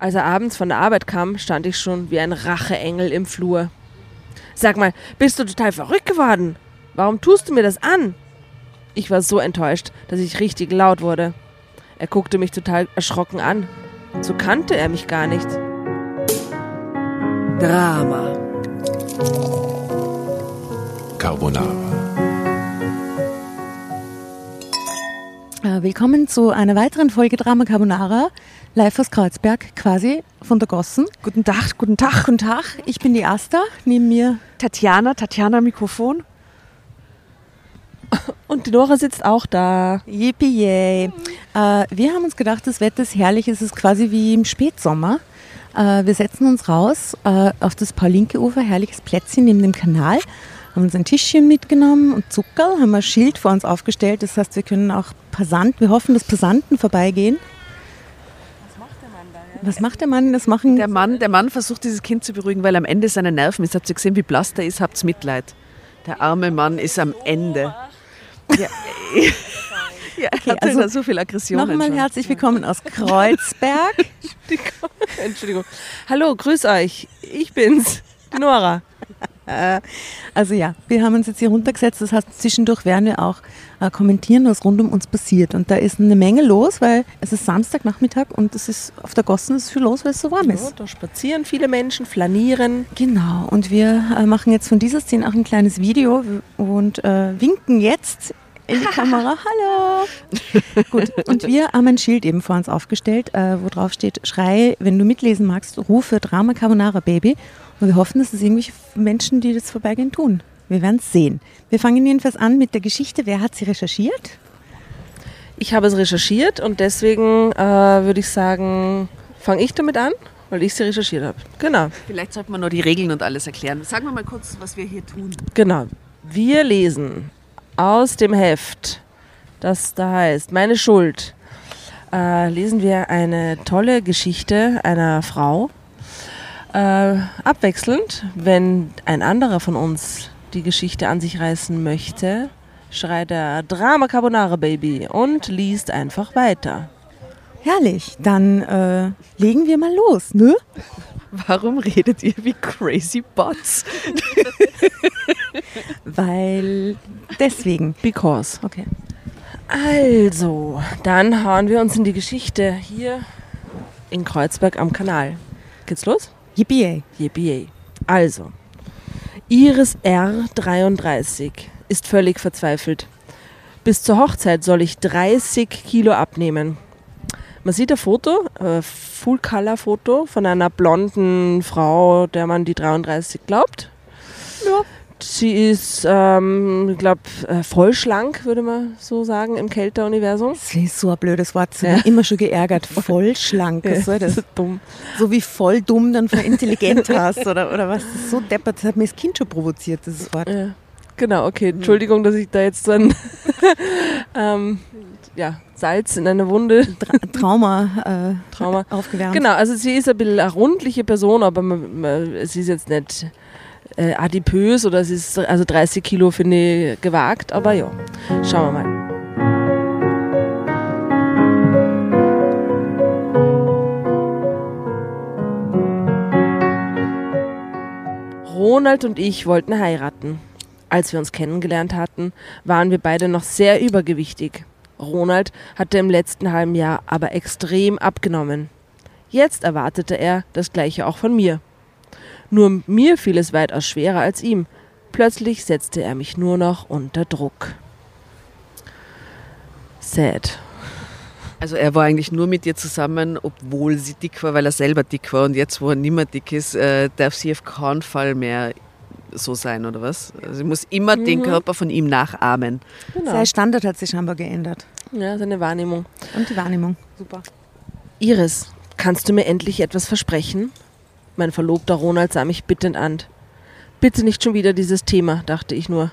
Als er abends von der Arbeit kam, stand ich schon wie ein Racheengel im Flur. Sag mal, bist du total verrückt geworden? Warum tust du mir das an? Ich war so enttäuscht, dass ich richtig laut wurde. Er guckte mich total erschrocken an. So kannte er mich gar nicht. Drama. Carbonara. Willkommen zu einer weiteren Folge Drama Carbonara, live aus Kreuzberg, quasi von der Gossen. Guten Tag, guten Tag. Guten Tag, ich bin die Asta, neben mir. Tatjana, Tatjana Mikrofon. Und die Nora sitzt auch da. Yippie yay. Äh, wir haben uns gedacht, das Wetter ist herrlich, es ist quasi wie im Spätsommer. Äh, wir setzen uns raus äh, auf das Paulinke-Ufer, herrliches Plätzchen neben dem Kanal, haben uns ein Tischchen mitgenommen und Zuckerl, haben ein Schild vor uns aufgestellt, das heißt, wir können auch Passanten, wir hoffen, dass Passanten vorbeigehen. Was macht der Mann? Das machen Der Mann, der Mann versucht dieses Kind zu beruhigen, weil am Ende seine Nerven ist. Habt ihr gesehen, wie blass der ist? Habt's Mitleid. Der arme Mann ist am Ende. Ja, ja Okay, also so viel Aggression. Nochmal herzlich willkommen aus Kreuzberg. Entschuldigung. Hallo, grüß euch. Ich bin's, die Nora. Also ja, wir haben uns jetzt hier runtergesetzt. Das heißt, zwischendurch werden wir auch äh, kommentieren, was rund um uns passiert. Und da ist eine Menge los, weil es ist Samstagnachmittag und es ist auf der Gossen ist viel los, weil es so warm Ja, ist. da spazieren viele Menschen, flanieren. Genau. Und wir äh, machen jetzt von dieser Szene auch ein kleines Video und äh, winken jetzt in die Kamera. Hallo. Gut. Und wir haben ein Schild eben vor uns aufgestellt, äh, wo drauf steht: Schrei, wenn du mitlesen magst, rufe Drama Carbonara Baby. Und wir hoffen, dass es irgendwelche Menschen, die das vorbeigehen, tun. Wir werden es sehen. Wir fangen jedenfalls an mit der Geschichte. Wer hat sie recherchiert? Ich habe es recherchiert und deswegen äh, würde ich sagen, fange ich damit an, weil ich sie recherchiert habe. Genau, Vielleicht sollte man nur die Regeln und alles erklären. Sagen wir mal kurz, was wir hier tun. genau. Wir lesen aus dem Heft, das da heißt Meine Schuld, äh, lesen wir eine tolle Geschichte einer Frau. Äh, abwechselnd, wenn ein anderer von uns die Geschichte an sich reißen möchte, schreit er Drama Carbonara Baby und liest einfach weiter. Herrlich. Dann äh, legen wir mal los, ne? Warum redet ihr wie crazy bots? Weil deswegen. Because. Okay. Also, dann hauen wir uns in die Geschichte hier in Kreuzberg am Kanal. Geht's los? Yippie. Yippie. Also, Iris R. 33 ist völlig verzweifelt. Bis zur Hochzeit soll ich 30 Kilo abnehmen. Man sieht ein Foto, ein Full-Color-Foto von einer blonden Frau, der man die 33 glaubt. Ja. Sie ist, ähm, ich glaube, voll schlank, würde man so sagen, im Kälter-Universum. Das ist so ein blödes Wort. Das Ja. hat mich immer schon geärgert. Voll schlank. Was soll das? ist dumm. So wie voll dumm dann für intelligent hast oder, oder was. Das ist so deppert. Das hat mir das Kind schon provoziert, dieses Wort. Ja. Genau, okay. Entschuldigung, dass ich da jetzt so ein ähm, ja, Salz in eine Wunde Tra Trauma äh, Trauma. aufgewärmt. Genau, also sie ist ein bisschen eine rundliche Person, aber man, man, sie ist jetzt nicht äh, adipös oder sie ist, also 30 Kilo finde ich gewagt, aber ja, schauen wir mal. Ronald und ich wollten heiraten. Als wir uns kennengelernt hatten, waren wir beide noch sehr übergewichtig. Ronald hatte im letzten halben Jahr aber extrem abgenommen. Jetzt erwartete er das gleiche auch von mir. Nur mir fiel es weitaus schwerer als ihm. Plötzlich setzte er mich nur noch unter Druck. Sad. Also er war eigentlich nur mit ihr zusammen, obwohl sie dick war, weil er selber dick war. Und jetzt, wo er nicht mehr dick ist, äh, darf sie auf keinen Fall mehr so sein, oder was? Also sie muss immer den Körper von ihm nachahmen. Genau. Sein Standard hat sich scheinbar geändert. Ja, seine Wahrnehmung. Und die Wahrnehmung. Super. Iris, kannst du mir endlich etwas versprechen? Mein Verlobter Ronald sah mich bittend an. Bitte nicht schon wieder dieses Thema, dachte ich nur.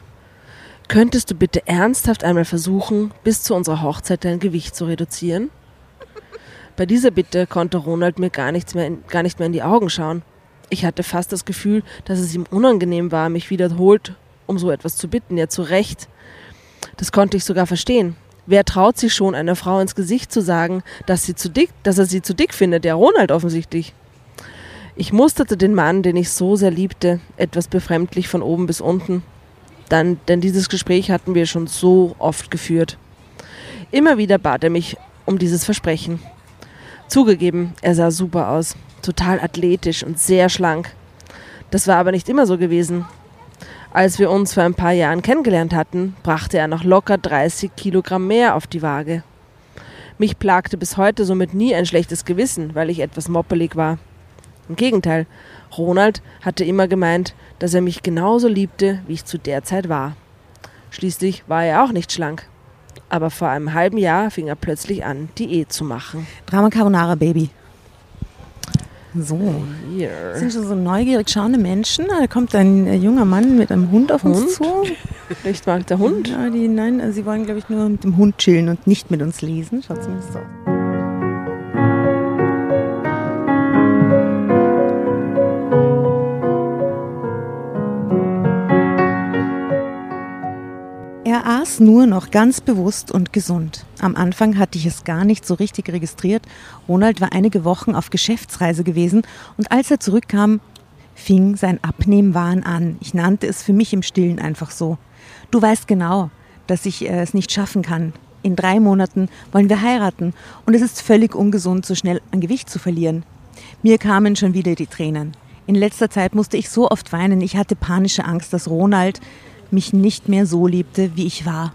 Könntest du bitte ernsthaft einmal versuchen, bis zu unserer Hochzeit dein Gewicht zu reduzieren? Bei dieser Bitte konnte Ronald mir gar, nichts mehr in, gar nicht mehr in die Augen schauen. Ich hatte fast das Gefühl, dass es ihm unangenehm war, mich wiederholt um so etwas zu bitten. Ja, zu Recht. Das konnte ich sogar verstehen. Wer traut sich schon, einer Frau ins Gesicht zu sagen, dass, sie zu dick, dass er sie zu dick findet? Der Ronald offensichtlich. Ich musterte den Mann, den ich so sehr liebte, etwas befremdlich von oben bis unten. Dann, denn dieses Gespräch hatten wir schon so oft geführt. Immer wieder bat er mich um dieses Versprechen. Zugegeben, er sah super aus, total athletisch und sehr schlank. Das war aber nicht immer so gewesen. Als wir uns vor ein paar Jahren kennengelernt hatten, brachte er noch locker 30 Kilogramm mehr auf die Waage. Mich plagte bis heute somit nie ein schlechtes Gewissen, weil ich etwas moppelig war. Im Gegenteil, Ronald hatte immer gemeint, dass er mich genauso liebte, wie ich zu der Zeit war. Schließlich war er auch nicht schlank. Aber vor einem halben Jahr fing er plötzlich an, Diät zu machen. Drama Carbonara Baby. So. Hier. Sind schon so neugierig schauende Menschen. Da kommt ein äh, junger Mann mit einem Hund auf uns Hund? zu. Vielleicht mag der Hund. Ja, die, nein, äh, sie wollen, glaube ich, nur mit dem Hund chillen und nicht mit uns lesen. Schaut zumindest so. Aß nur noch ganz bewusst und gesund. Am Anfang hatte ich es gar nicht so richtig registriert. Ronald war einige Wochen auf Geschäftsreise gewesen und als er zurückkam, fing sein Abnehmwahn an. Ich nannte es für mich im Stillen einfach so. Du weißt genau, dass ich äh, es nicht schaffen kann. In drei Monaten wollen wir heiraten und es ist völlig ungesund, so schnell an Gewicht zu verlieren. Mir kamen schon wieder die Tränen. In letzter Zeit musste ich so oft weinen, ich hatte panische Angst, dass Ronald mich nicht mehr so liebte, wie ich war.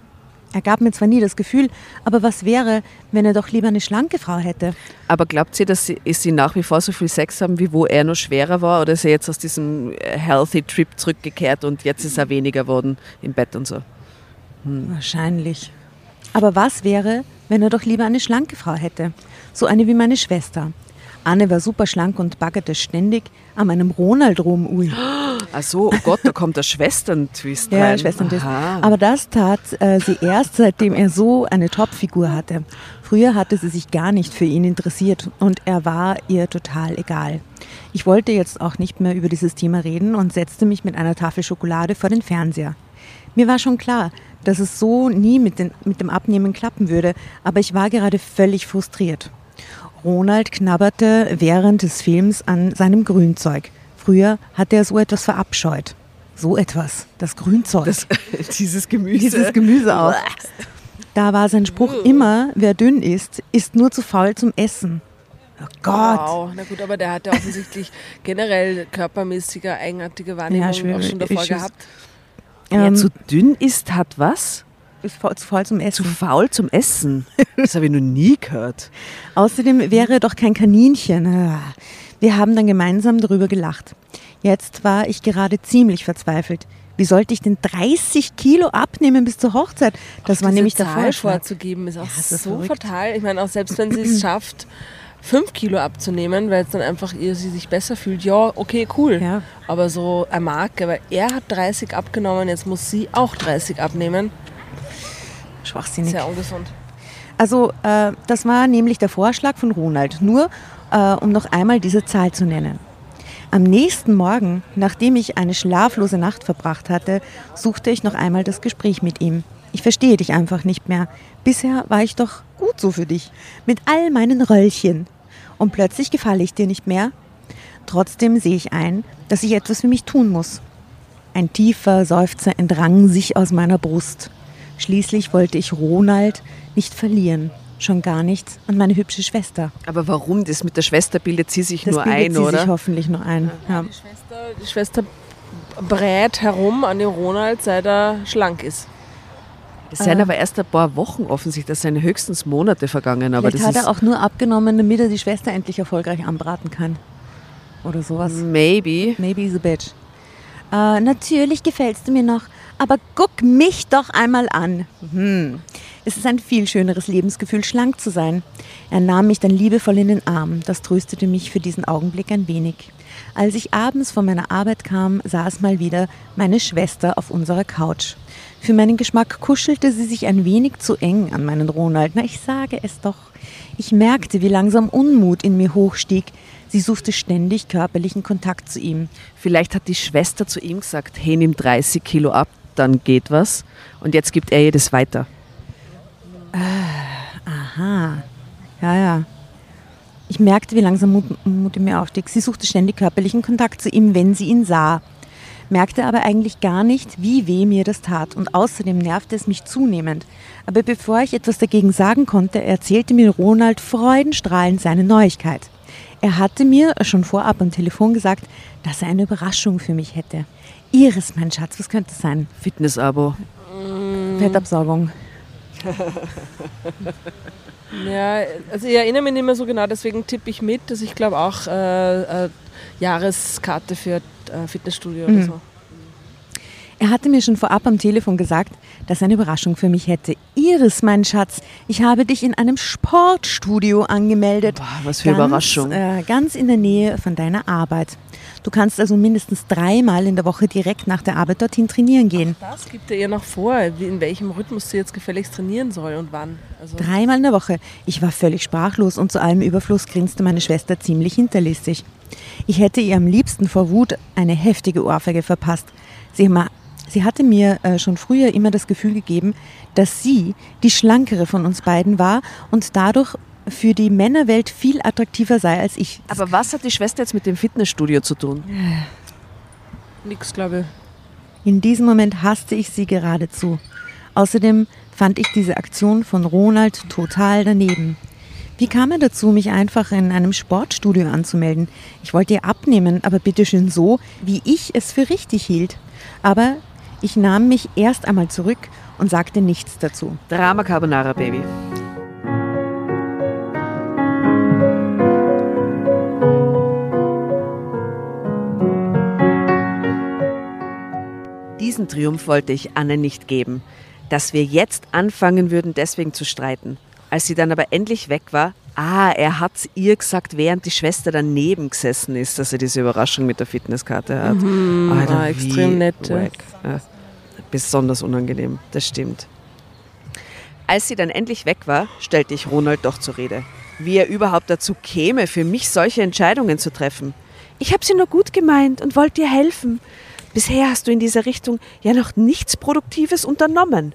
Er gab mir zwar nie das Gefühl, aber was wäre, wenn er doch lieber eine schlanke Frau hätte? Aber glaubt sie, dass sie, ist sie nach wie vor so viel Sex haben, wie wo er noch schwerer war? Oder ist er jetzt aus diesem äh, Healthy Trip zurückgekehrt und jetzt ist er weniger geworden im Bett und so? Wahrscheinlich. Aber was wäre, wenn er doch lieber eine schlanke Frau hätte? So eine wie meine Schwester. Anne war super schlank und baggerte ständig an meinem Ronald rum. Ui. Ach so, oh Gott, da kommt der Schwestern-Twist Ja, rein. Schwestern. das- Aha. Aber das tat äh, sie erst, seitdem er so eine Topfigur hatte. Früher hatte sie sich gar nicht für ihn interessiert und er war ihr total egal. Ich wollte jetzt auch nicht mehr über dieses Thema reden und setzte mich mit einer Tafel Schokolade vor den Fernseher. Mir war schon klar, dass es so nie mit, den, mit dem Abnehmen klappen würde, aber ich war gerade völlig frustriert. Ronald knabberte während des Films an seinem Grünzeug. Früher hatte er so etwas verabscheut. So etwas, das Grünzeug. das, dieses Gemüse. Dieses Gemüse auch. Da war sein Spruch immer, wer dünn ist, ist nur zu faul zum Essen. Oh Gott. Wow, na gut, aber der hat ja offensichtlich generell körpermäßige, eigenartige Wahrnehmung Ja, schwere auch schon davor gehabt. Wer Ähm, zu dünn ist, hat was? Ist faul, zu faul zum Zu Essen. faul zum Essen. Das habe ich noch nie gehört. Außerdem wäre er doch kein Kaninchen. Ah. Wir haben dann gemeinsam darüber gelacht. Jetzt war ich gerade ziemlich verzweifelt. Wie sollte ich denn 30 Kilo abnehmen bis zur Hochzeit? Das war Diese nämlich der Zahl Vorschlag. vorzugeben, ist auch ist so verrückt. fatal. Ich meine, auch selbst wenn sie es schafft, fünf Kilo abzunehmen, weil es dann einfach ihr sie sich besser fühlt, ja, okay, cool. Ja. Aber so eine Marke, weil er hat 30 abgenommen, jetzt muss sie auch 30 abnehmen. Schwachsinnig. Sehr ungesund. Also äh, das war nämlich der Vorschlag von Ronald, nur äh, um noch einmal diese Zahl zu nennen. Am nächsten Morgen, nachdem ich eine schlaflose Nacht verbracht hatte, suchte ich noch einmal das Gespräch mit ihm. Ich verstehe dich einfach nicht mehr. Bisher war ich doch gut so für dich, mit all meinen Röllchen. Und plötzlich gefalle ich dir nicht mehr. Trotzdem sehe ich ein, dass ich etwas für mich tun muss. Ein tiefer Seufzer entrang sich aus meiner Brust. Schließlich wollte ich Ronald nicht verlieren, schon gar nicht an meine hübsche Schwester. Aber warum? Das mit der Schwester bildet sie sich Das nur bildet ein, sie sich oder? hoffentlich nur ein. Ja. Die Schwester, die Schwester brät herum an dem Ronald, seit er schlank ist. Es sind aber erst ein paar Wochen offensichtlich, das sind höchstens Monate vergangen. Aber Vielleicht das hat er auch nur abgenommen, damit er die Schwester endlich erfolgreich anbraten kann. Oder sowas. maybe. Maybe he's a bitch. Äh, natürlich gefällst du mir noch, aber guck mich doch einmal an. Hm. Es ist ein viel schöneres Lebensgefühl, schlank zu sein. Er nahm mich dann liebevoll in den Arm. Das tröstete mich für diesen Augenblick ein wenig. Als ich abends von meiner Arbeit kam, saß mal wieder meine Schwester auf unserer Couch. Für meinen Geschmack kuschelte sie sich ein wenig zu eng an meinen Ronald. Na, ich sage es doch. Ich merkte, wie langsam Unmut in mir hochstieg. Sie suchte ständig körperlichen Kontakt zu ihm. Vielleicht hat die Schwester zu ihm gesagt, hey, nimm 30 Kilo ab, dann geht was. Und jetzt gibt er ihr das weiter. Äh, aha. Ja, ja. Ich merkte, wie langsam Mut, Mut in mir aufstieg. Sie suchte ständig körperlichen Kontakt zu ihm, wenn sie ihn sah. Merkte aber eigentlich gar nicht, wie weh mir das tat. Und außerdem nervte es mich zunehmend. Aber bevor ich etwas dagegen sagen konnte, erzählte mir Ronald freudenstrahlend seine Neuigkeit. Er hatte mir schon vorab am Telefon gesagt, dass er eine Überraschung für mich hätte. Iris, mein Schatz, was könnte es sein? Fitness-Abo. Fettabsaugung. Ja, also ich erinnere mich nicht mehr so genau, deswegen tippe ich mit, dass ich glaube auch äh, äh, Jahreskarte für äh, Fitnessstudio oder Mhm. so. Er hatte mir schon vorab am Telefon gesagt, dass er eine Überraschung für mich hätte. Iris, mein Schatz, ich habe dich in einem Sportstudio angemeldet. Boah, was für Überraschung. Äh, ganz in der Nähe von deiner Arbeit. Du kannst also mindestens dreimal in der Woche direkt nach der Arbeit dorthin trainieren gehen. Das gibt er ihr noch vor, in welchem Rhythmus sie jetzt gefälligst trainieren soll und wann. Also, Dreimal in der Woche. Ich war völlig sprachlos und zu allem Überfluss grinste meine Schwester ziemlich hinterlistig. Ich hätte ihr am liebsten vor Wut eine heftige Ohrfeige verpasst. Sie, ma- sie hatte mir äh, schon früher immer das Gefühl gegeben, dass sie die schlankere von uns beiden war und dadurch für die Männerwelt viel attraktiver sei als ich. Aber was hat die Schwester jetzt mit dem Fitnessstudio zu tun? nix, glaube ich. In diesem Moment hasste ich sie geradezu. Außerdem fand ich diese Aktion von Ronald total daneben. Wie kam er dazu, mich einfach in einem Sportstudio anzumelden? Ich wollte ihr abnehmen, aber bitteschön so, wie ich es für richtig hielt. Aber ich nahm mich erst einmal zurück und sagte nichts dazu. Drama Carbonara, Baby. Diesen Triumph wollte ich Anne nicht geben. Dass wir jetzt anfangen würden, deswegen zu streiten. Als sie dann aber endlich weg war, ah, er hat's ihr gesagt, während die Schwester daneben gesessen ist, dass er diese Überraschung mit der Fitnesskarte hat. Alter, ah, extrem nett, ja. besonders unangenehm, das stimmt. Als sie dann endlich weg war, stellte ich Ronald doch zur Rede. Wie er überhaupt dazu käme, für mich solche Entscheidungen zu treffen. Ich habe sie nur gut gemeint und wollte dir helfen. Bisher hast du in dieser Richtung ja noch nichts Produktives unternommen.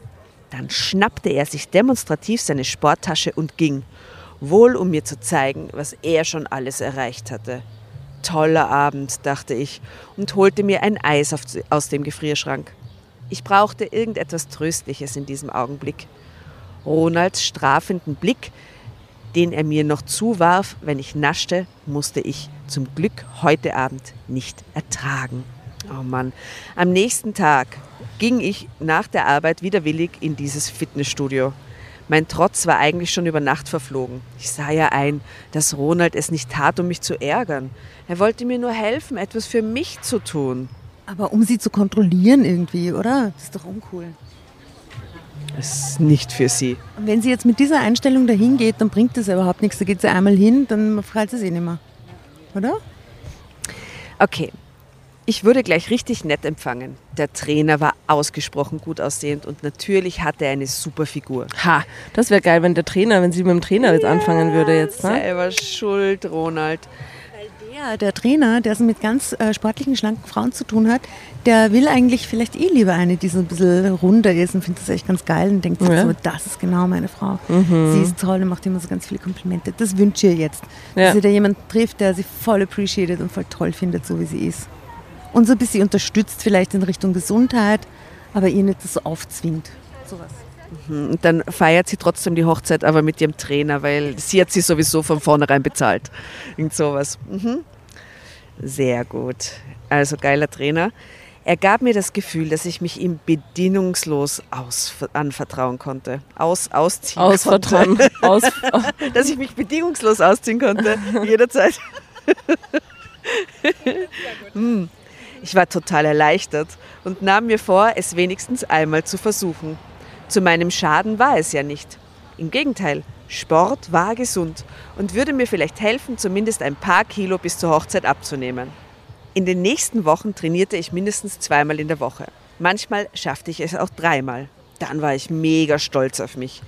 Dann schnappte er sich demonstrativ seine Sporttasche und ging, wohl um mir zu zeigen, was er schon alles erreicht hatte. Toller Abend, dachte ich, und holte mir ein Eis auf, aus dem Gefrierschrank. Ich brauchte irgendetwas Tröstliches in diesem Augenblick. Ronalds strafenden Blick, den er mir noch zuwarf, wenn ich naschte, musste ich zum Glück heute Abend nicht ertragen. Oh Mann. Am nächsten Tag ging ich nach der Arbeit widerwillig in dieses Fitnessstudio. Mein Trotz war eigentlich schon über Nacht verflogen. Ich sah ja ein, dass Ronald es nicht tat, um mich zu ärgern. Er wollte mir nur helfen, etwas für mich zu tun. Aber um sie zu kontrollieren irgendwie, oder? Das ist doch uncool. Es ist nicht für sie. Und wenn sie jetzt mit dieser Einstellung dahin geht, dann bringt das ja überhaupt nichts. Da geht sie einmal hin, dann freut sie sich nicht mehr. Oder? Okay. Ich wurde gleich richtig nett empfangen. Der Trainer war ausgesprochen gut aussehend und natürlich hatte er eine super Figur. Ha, das wäre geil, wenn der Trainer, wenn sie mit dem Trainer jetzt anfangen würde jetzt. Ne? Selber schuld, Ronald. Der, der Trainer, der so mit ganz äh, sportlichen, schlanken Frauen zu tun hat, der will eigentlich vielleicht eh lieber eine, die so ein bisschen runder ist und findet das echt ganz geil und denkt sich Ja. so, das ist genau meine Frau. Sie ist toll und macht immer so ganz viele Komplimente. Das wünsche ich ihr jetzt. Ja. Dass sie da jemanden trifft, der sie voll appreciated und voll toll findet, so wie sie ist. Und so ein bisschen unterstützt vielleicht in Richtung Gesundheit, aber ihr nicht so aufzwingt. Sowas. Und dann feiert sie trotzdem die Hochzeit, aber mit ihrem Trainer, weil sie hat sie sowieso von vornherein bezahlt. Irgend sowas. Mhm. Sehr gut. Also geiler Trainer. Er gab mir das Gefühl, dass ich mich ihm bedingungslos aus, anvertrauen konnte. Aus, ausziehen Ausvertrauen. Aus, konnte. Dass ich mich bedingungslos ausziehen konnte, jederzeit. Hm. Ich war total erleichtert und nahm mir vor, es wenigstens einmal zu versuchen. Zu meinem Schaden war es ja nicht. Im Gegenteil, Sport war gesund und würde mir vielleicht helfen, zumindest ein paar Kilo bis zur Hochzeit abzunehmen. In den nächsten Wochen trainierte ich mindestens zweimal in der Woche. Manchmal schaffte ich es auch dreimal. Dann war ich mega stolz auf mich.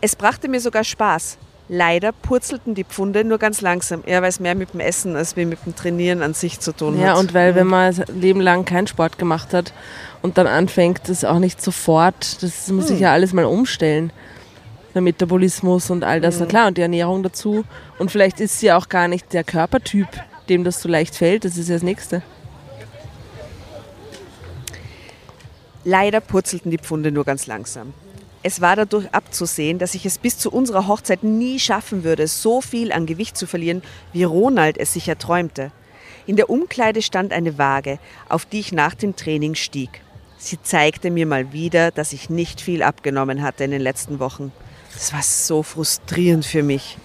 Es brachte mir sogar Spaß. Leider purzelten die Pfunde nur ganz langsam, eher weil es mehr mit dem Essen als mit dem Trainieren an sich zu tun ja, hat. und weil wenn man sein Leben lang keinen Sport gemacht hat und dann anfängt, das auch nicht sofort, das muss sich ja alles mal umstellen. der Metabolismus und all das. Na klar, und die Ernährung dazu. Und vielleicht ist sie auch gar nicht der Körpertyp, dem das so leicht fällt. Das ist ja das Nächste. Leider purzelten die Pfunde nur ganz langsam. Es war dadurch abzusehen, dass ich es bis zu unserer Hochzeit nie schaffen würde, so viel an Gewicht zu verlieren, wie Ronald es sich erträumte. In der Umkleide stand eine Waage, auf die ich nach dem Training stieg. Sie zeigte mir mal wieder, dass ich nicht viel abgenommen hatte in den letzten Wochen. Das war so frustrierend für mich.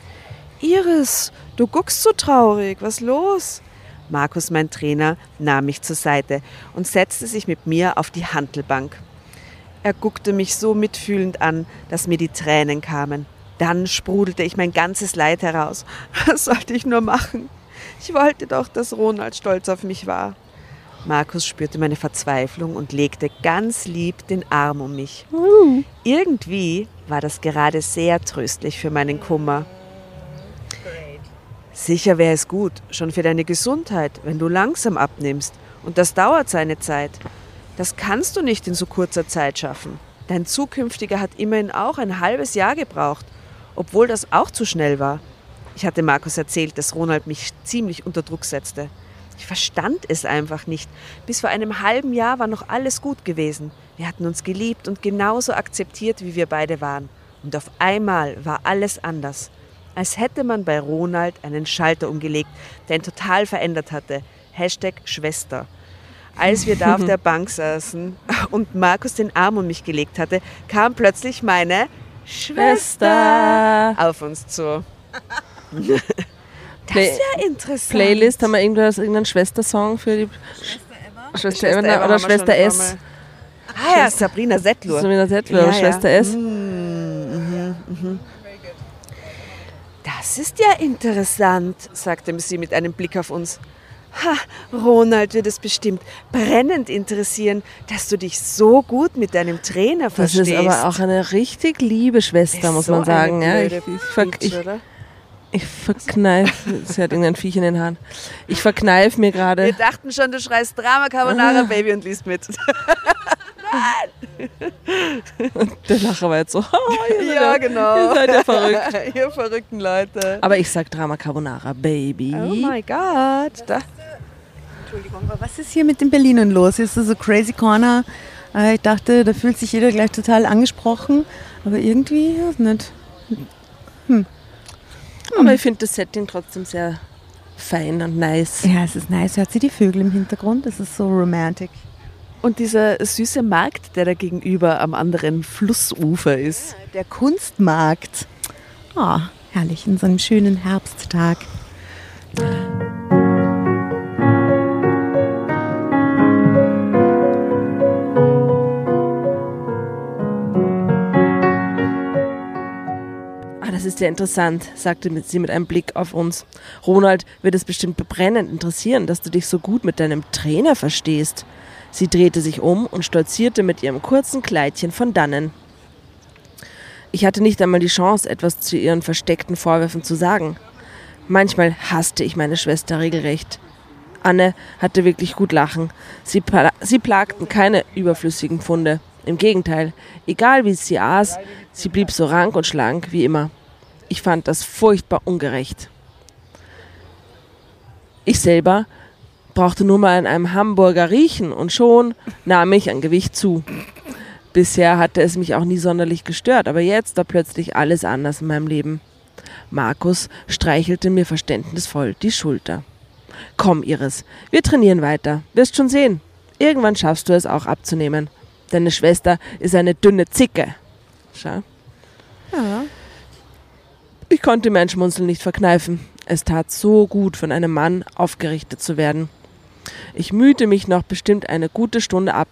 Iris, du guckst so traurig, was los? Markus, mein Trainer, nahm mich zur Seite und setzte sich mit mir auf die Hantelbank. Er guckte mich so mitfühlend an, dass mir die Tränen kamen. Dann sprudelte ich mein ganzes Leid heraus. Was sollte ich nur machen? Ich wollte doch, dass Ronald stolz auf mich war. Markus spürte meine Verzweiflung und legte ganz lieb den Arm um mich. Irgendwie war das gerade sehr tröstlich für meinen Kummer. Sicher wäre es gut, schon für deine Gesundheit, wenn du langsam abnimmst. Und das dauert seine Zeit. Das kannst du nicht in so kurzer Zeit schaffen. Dein zukünftiger hat immerhin auch ein halbes Jahr gebraucht, obwohl das auch zu schnell war. Ich hatte Markus erzählt, dass Ronald mich ziemlich unter Druck setzte. Ich verstand es einfach nicht. Bis vor einem halben Jahr war noch alles gut gewesen. Wir hatten uns geliebt und genauso akzeptiert, wie wir beide waren. Und auf einmal war alles anders. Als hätte man bei Ronald einen Schalter umgelegt, der ihn total verändert hatte. Hashtag Schwester. Als wir da auf der Bank saßen und Markus den Arm um mich gelegt hatte, kam plötzlich meine Schwester auf uns zu. Das ist ja interessant. Playlist, haben wir irgendwas, irgendeinen Schwestersong für die Schwester Eva Eva oder haben wir Schwester S? Ah ja, Sabrina Settlur. Sabrina Settler Ja, oder ja. Schwester S? Das ist ja interessant, sagte sie mit einem Blick auf uns. Ha, Ronald wird es bestimmt brennend interessieren, dass du dich so gut mit deinem Trainer Das verstehst. ist aber auch eine richtig liebe Schwester, Ist muss so man sagen. Ja, ich, ich, ich, oder? ich verkneife, sie hat irgendein Viech in den Haaren. Ich verkneife mir Wir gerade. dachten schon, du schreist Drama Carbonara Baby und liest mit. Der Lacher war jetzt so. Oh, ja, genau. Ihr seid ja verrückt. Ihr verrückten Leute. Aber ich sag Drama Carbonara, Baby. Oh my God. Da, Entschuldigung, aber was ist hier mit den Berlinern los? Ist das so Crazy Corner? Äh, Ich dachte, da fühlt sich jeder gleich total angesprochen, aber irgendwie weiß nicht. Aber ich finde das Setting trotzdem sehr fein und nice. Ja, es ist nice. Hört sie die Vögel im Hintergrund? Es ist so romantic. Und dieser süße Markt, der da gegenüber am anderen Flussufer ist. Der Kunstmarkt. Ah, herrlich, in so einem schönen Herbsttag. Ah, das ist ja interessant, sagte sie mit einem Blick auf uns. Ronald wird es bestimmt brennend interessieren, dass du dich so gut mit deinem Trainer verstehst. Sie drehte sich um und stolzierte mit ihrem kurzen Kleidchen von dannen. Ich hatte nicht einmal die Chance, etwas zu ihren versteckten Vorwürfen zu sagen. Manchmal hasste ich meine Schwester regelrecht. Anne hatte wirklich gut lachen. Sie, pla sie plagten keine überflüssigen Pfunde. Im Gegenteil, egal wie sie aß, sie blieb so rank und schlank wie immer. Ich fand das furchtbar ungerecht. Ich selber brauchte nur mal an einem Hamburger riechen und schon nahm ich an Gewicht zu. Bisher hatte es mich auch nie sonderlich gestört, aber jetzt war plötzlich alles anders in meinem Leben. Markus streichelte mir verständnisvoll die Schulter. Komm, Iris, wir trainieren weiter. Wirst schon sehen. Irgendwann schaffst du es auch abzunehmen. Deine Schwester ist eine dünne Zicke. Schau. Ja. Ich konnte mir ein Schmunzeln nicht verkneifen. Es tat so gut, von einem Mann aufgerichtet zu werden. Ich mühte mich noch bestimmt eine gute Stunde ab.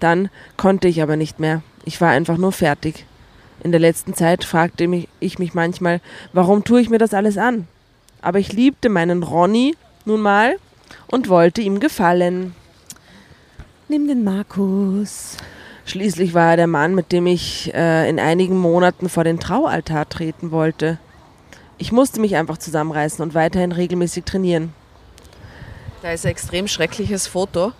Dann konnte ich aber nicht mehr. Ich war einfach nur fertig. In der letzten Zeit fragte ich mich manchmal, warum tue ich mir das alles an? Aber ich liebte meinen Ronny nun mal und wollte ihm gefallen. Nimm den Markus. Schließlich war er der Mann, mit dem ich äh, in einigen Monaten vor den Traualtar treten wollte. Ich musste mich einfach zusammenreißen und weiterhin regelmäßig trainieren. Da ist ein extrem schreckliches Foto.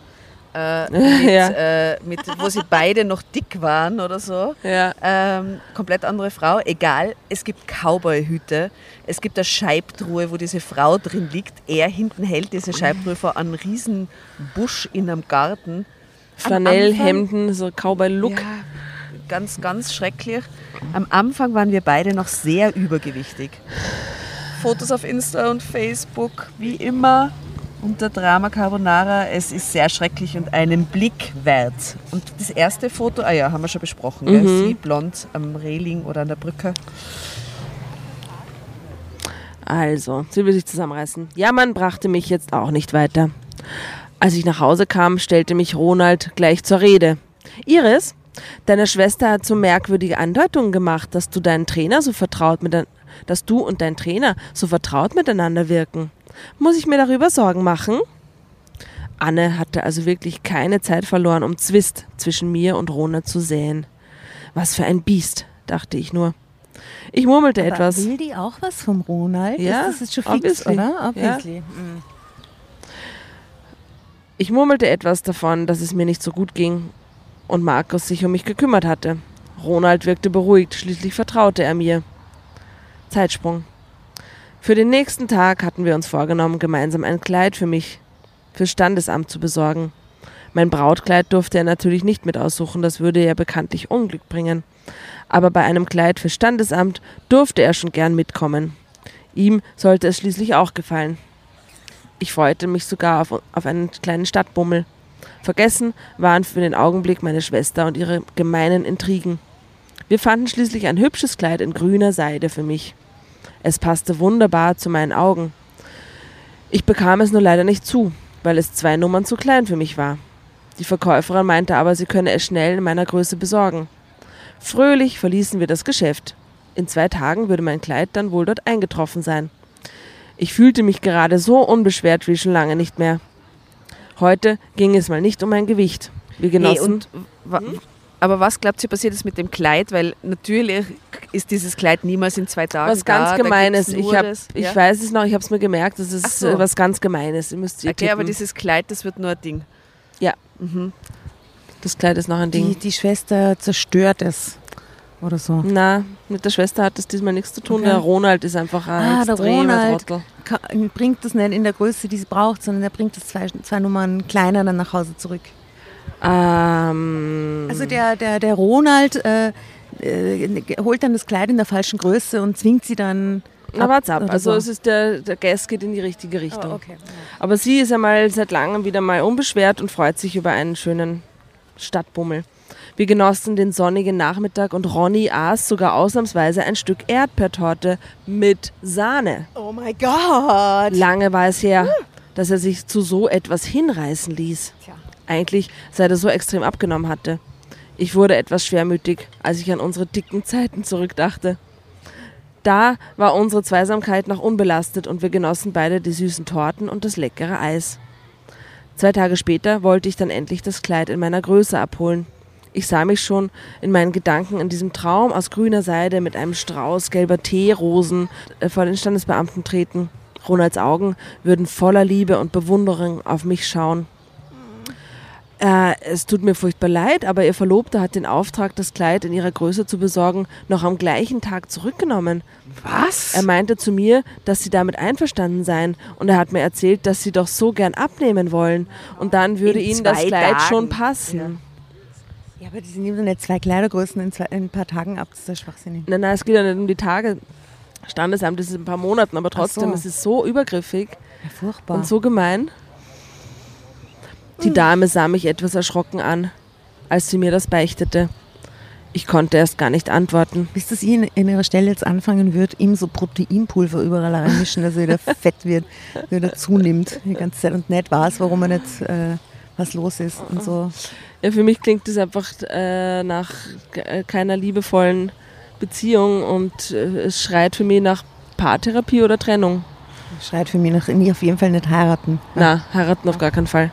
äh, mit, Ja. äh, mit, wo sie beide noch dick waren oder so. Ja. Ähm, komplett andere Frau. Egal, es gibt Cowboy-Hüte. Es gibt eine Scheibtruhe, wo diese Frau drin liegt. Er hinten hält diese Scheibtruhe vor einem riesen Busch in einem Garten. Flanellhemden, so Cowboy-Look. Ja, ganz, ganz schrecklich. Am Anfang waren wir beide noch sehr übergewichtig. Fotos auf Insta und Facebook, wie immer, unter Drama Carbonara. Es ist sehr schrecklich und einen Blick wert. Und das erste Foto, ah ja, haben wir schon besprochen, gell? sie blond am Reling oder an der Brücke. Also, sie will sich zusammenreißen. Jammern brachte mich jetzt auch nicht weiter. Als ich nach Hause kam, stellte mich Ronald gleich zur Rede. Iris, deine Schwester hat so merkwürdige Andeutungen gemacht, dass du deinen Trainer so vertraut mit dass du und dein Trainer so vertraut miteinander wirken. Muss ich mir darüber Sorgen machen? Anne hatte also wirklich keine Zeit verloren, um Zwist zwischen mir und Ronald zu säen. Was für ein Biest, dachte ich nur. Ich murmelte Aber etwas. Will die auch was vom Ronald? Ja, ist das jetzt schon fix, obviously. oder? Obviously. Mhm. Ich murmelte etwas davon, dass es mir nicht so gut ging und Markus sich um mich gekümmert hatte. Ronald wirkte beruhigt, schließlich vertraute er mir. Zeitsprung. Für den nächsten Tag hatten wir uns vorgenommen, gemeinsam ein Kleid für mich fürs Standesamt zu besorgen. Mein Brautkleid durfte er natürlich nicht mit aussuchen, das würde ja bekanntlich Unglück bringen. Aber bei einem Kleid fürs Standesamt durfte er schon gern mitkommen. Ihm sollte es schließlich auch gefallen. Ich freute mich sogar auf, auf einen kleinen Stadtbummel. Vergessen waren für den Augenblick meine Schwester und ihre gemeinen Intrigen. Wir fanden schließlich ein hübsches Kleid in grüner Seide für mich. Es passte wunderbar zu meinen Augen. Ich bekam es nur leider nicht zu, weil es zwei Nummern zu klein für mich war. Die Verkäuferin meinte aber, sie könne es schnell in meiner Größe besorgen. Fröhlich verließen wir das Geschäft. In zwei Tagen würde mein Kleid dann wohl dort eingetroffen sein. Ich fühlte mich gerade so unbeschwert wie schon lange nicht mehr. Heute ging es mal nicht um mein Gewicht. Wir genossen. und wa aber was glaubt ihr passiert ist mit dem Kleid? Weil natürlich ist dieses Kleid niemals in zwei Tagen was da. ganz Da Gemeines. gibt's Ich, hab, das- ich ja? weiß es noch, ich habe es mir gemerkt, das ist so. äh, was ganz Gemeines. Ihr müsst ihr Okay, aber dieses Kleid, das wird nur ein Ding. das Kleid ist noch ein Ding. Die, die Schwester zerstört es. Oder so. Na, mit der Schwester hat das diesmal nichts zu tun. Okay. Der Ronald ist einfach ein Ah, der extremer Ronald. Trottel. Bringt das nicht in der Größe, die sie braucht, sondern er bringt das zwei, zwei Nummern kleiner dann nach Hause zurück. Ähm, Also der, der, der Ronald äh, äh, holt dann das Kleid in der falschen Größe und zwingt sie dann. na, warte ab. Also so. es ist der, der Guess geht in die richtige Richtung. Oh, okay. Aber sie ist einmal seit langem wieder mal unbeschwert und freut sich über einen schönen Stadtbummel. Wir genossen den sonnigen Nachmittag und Ronny aß sogar ausnahmsweise ein Stück Erdbeertorte mit Sahne. Oh mein Gott! Lange war es her, dass er sich zu so etwas hinreißen ließ. Tja. Eigentlich, seit er so extrem abgenommen hatte. Ich wurde etwas schwermütig, als ich an unsere dicken Zeiten zurückdachte. Da war unsere Zweisamkeit noch unbelastet und wir genossen beide die süßen Torten und das leckere Eis. Zwei Tage später wollte ich dann endlich das Kleid in meiner Größe abholen. Ich sah mich schon in meinen Gedanken in diesem Traum aus grüner Seide mit einem Strauß gelber Teerosen äh, vor den Standesbeamten treten. Ronalds Augen würden voller Liebe und Bewunderung auf mich schauen. Äh, es tut mir furchtbar leid, aber ihr Verlobter hat den Auftrag, das Kleid in ihrer Größe zu besorgen, noch am gleichen Tag zurückgenommen. Was? Er meinte zu mir, dass sie damit einverstanden seien und er hat mir erzählt, dass sie doch so gern abnehmen wollen und dann würde In ihnen das Kleid Tagen. schon passen. Ja. Ja, aber die nehmen doch nicht zwei Kleidergrößen in, zwei, in ein paar Tagen ab, das ist ja schwachsinnig. Nein, nein, es geht ja nicht um die Tage. Standesamt ist in ein paar Monaten, aber trotzdem, so. es ist so übergriffig Ja, furchtbar. und so gemein. Die Dame sah mich etwas erschrocken an, als sie mir das beichtete. Ich konnte erst gar nicht antworten. Bis das ihr in, in ihrer Stelle jetzt anfangen wird, ihm so Proteinpulver überall reinmischen, dass er wieder fett wird, wieder zunimmt die ganze Zeit und nicht weiß, warum er nicht, äh, was los ist und so. Ja, für mich klingt das einfach äh, nach äh, keiner liebevollen Beziehung und äh, es schreit für mich nach Paartherapie oder Trennung. Schreit für mich nach, nie auf jeden Fall nicht heiraten. Na, heiraten auf gar keinen Fall.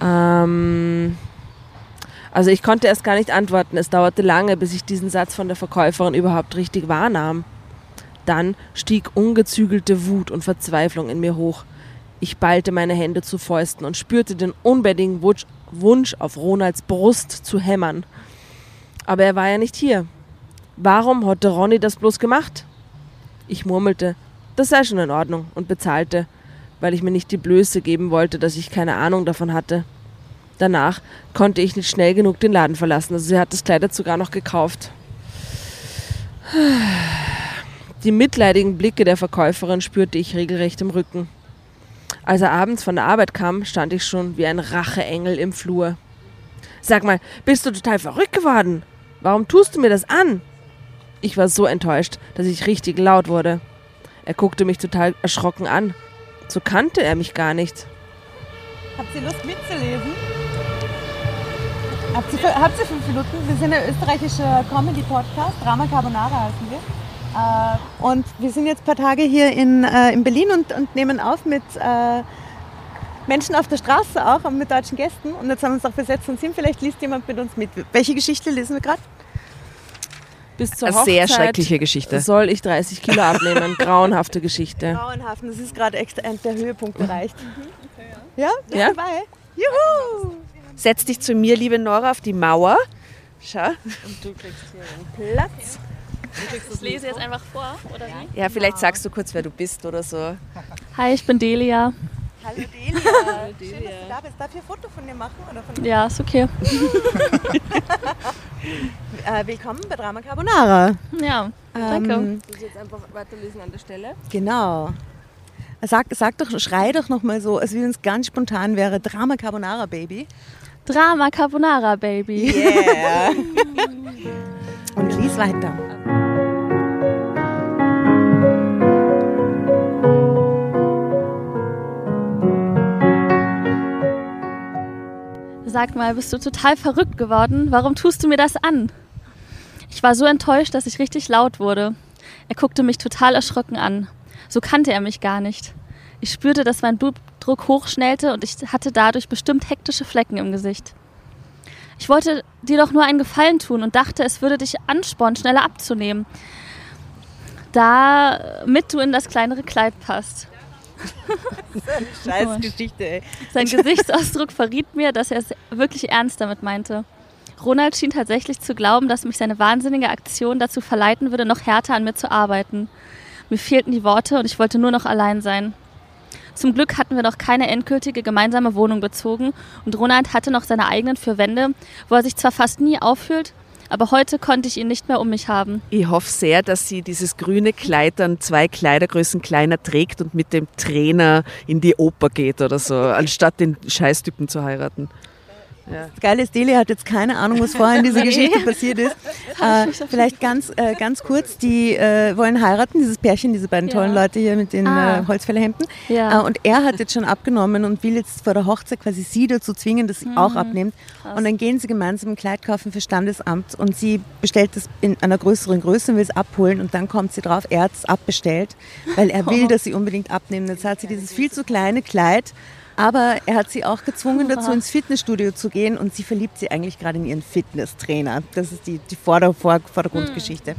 Ähm, also ich konnte erst gar nicht antworten. Es dauerte lange, bis ich diesen Satz von der Verkäuferin überhaupt richtig wahrnahm. Dann stieg ungezügelte Wut und Verzweiflung in mir hoch. Ich ballte meine Hände zu Fäusten und spürte den unbändigen Wunsch, auf Ronalds Brust zu hämmern. Aber er war ja nicht hier. Warum hatte Ronny das bloß gemacht? Ich murmelte, das sei schon in Ordnung und bezahlte, weil ich mir nicht die Blöße geben wollte, dass ich keine Ahnung davon hatte. Danach konnte ich nicht schnell genug den Laden verlassen, also sie hat das Kleid sogar noch gekauft. Die mitleidigen Blicke der Verkäuferin spürte ich regelrecht im Rücken. Als er abends von der Arbeit kam, stand ich schon wie ein Racheengel im Flur. Sag mal, bist du total verrückt geworden? Warum tust du mir das an? Ich war so enttäuscht, dass ich richtig laut wurde. Er guckte mich total erschrocken an. So kannte er mich gar nicht. Habt ihr Lust mitzulesen? Habt ihr, habt ihr fünf Minuten? Wir sind ein österreichischer Comedy-Podcast, Drama Carbonara heißen wir. Äh, und wir sind jetzt ein paar Tage hier in, äh, in Berlin und, und nehmen auf mit äh, Menschen auf der Straße auch und mit deutschen Gästen. Und jetzt haben wir uns auch besetzt und sind. Vielleicht liest jemand mit uns mit. Welche Geschichte lesen wir gerade? Bis zur Eine Hochzeit sehr schreckliche Geschichte. soll ich 30 Kilo abnehmen. Grauenhafte Geschichte. Grauenhaft. Das ist gerade der Höhepunkt erreicht. Ja? Bist Ja? du dabei? Juhu! Setz dich zu mir, liebe Nora, auf die Mauer. Schau. Und du kriegst hier einen Platz. Ich lese jetzt einfach vor, oder wie? Ja, vielleicht sagst du kurz, wer du bist oder so. Hi, ich bin Delia. Hallo Delia. Schön, dass du da bist. Darf ich ein Foto von dir machen? Oder von Ja, ist okay. äh, willkommen bei Drama Carbonara. Ja, danke. Ähm, Du jetzt einfach weiterlesen an der Stelle. genau. Sag, sag doch, schrei doch noch mal so, als wenn es ganz spontan wäre, Drama Carbonara Baby. Drama Carbonara, Baby. Yeah. Und lies weiter. Sag mal, bist du total verrückt geworden? Warum tust du mir das an? Ich war so enttäuscht, dass ich richtig laut wurde. Er guckte mich total erschrocken an. So kannte er mich gar nicht. Ich spürte, dass mein Blutdruck hochschnellte und ich hatte dadurch bestimmt hektische Flecken im Gesicht. Ich wollte dir doch nur einen Gefallen tun und dachte, es würde dich anspornen, schneller abzunehmen, damit du in das kleinere Kleid passt. Scheiß Geschichte, ey. Sein Gesichtsausdruck verriet mir, dass er es wirklich ernst damit meinte. Ronald schien tatsächlich zu glauben, dass mich seine wahnsinnige Aktion dazu verleiten würde, noch härter an mir zu arbeiten. Mir fehlten die Worte und ich wollte nur noch allein sein. Zum Glück hatten wir noch keine endgültige gemeinsame Wohnung bezogen und Ronald hatte noch seine eigenen vier Wände, wo er sich zwar fast nie auffühlt, aber heute konnte ich ihn nicht mehr um mich haben. Ich hoffe sehr, dass sie dieses grüne Kleid dann zwei Kleidergrößen kleiner trägt und mit dem Trainer in die Oper geht oder so, anstatt den Scheißtypen zu heiraten. Das Geile ist, Delia hat jetzt keine Ahnung, was vorher in dieser Geschichte passiert ist. Äh, vielleicht ganz, äh, ganz kurz, die äh, wollen heiraten, dieses Pärchen, diese beiden Ja. tollen Leute hier mit den Ah. äh, Holzfällerhemden. Ja. Äh, und er hat jetzt schon abgenommen und will jetzt vor der Hochzeit quasi sie dazu zwingen, dass sie auch abnimmt. Und dann gehen sie gemeinsam ein Kleid kaufen für Standesamt und sie bestellt es in einer größeren Größe und will es abholen und dann kommt sie drauf, er hat es abbestellt, weil er will, dass sie unbedingt abnehmen. Jetzt hat sie dieses viel zu kleine Kleid, aber er hat sie auch gezwungen dazu, ins Fitnessstudio zu gehen und sie verliebt sie eigentlich gerade in ihren Fitnesstrainer. Das ist die, die Vorder Vor Vordergrundgeschichte.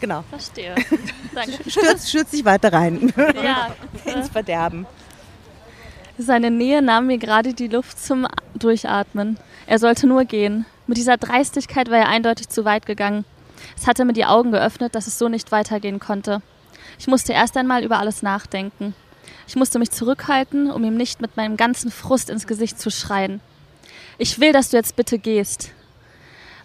Genau. Verstehe. Danke. Stürzt, stürzt sich weiter rein Ja, ins Verderben. Seine Nähe nahm mir gerade die Luft zum Durchatmen. Er sollte nur gehen. Mit dieser Dreistigkeit war er eindeutig zu weit gegangen. Es hatte mir die Augen geöffnet, dass es so nicht weitergehen konnte. Ich musste erst einmal über alles nachdenken. Ich musste mich zurückhalten, um ihm nicht mit meinem ganzen Frust ins Gesicht zu schreien. Ich will, dass du jetzt bitte gehst.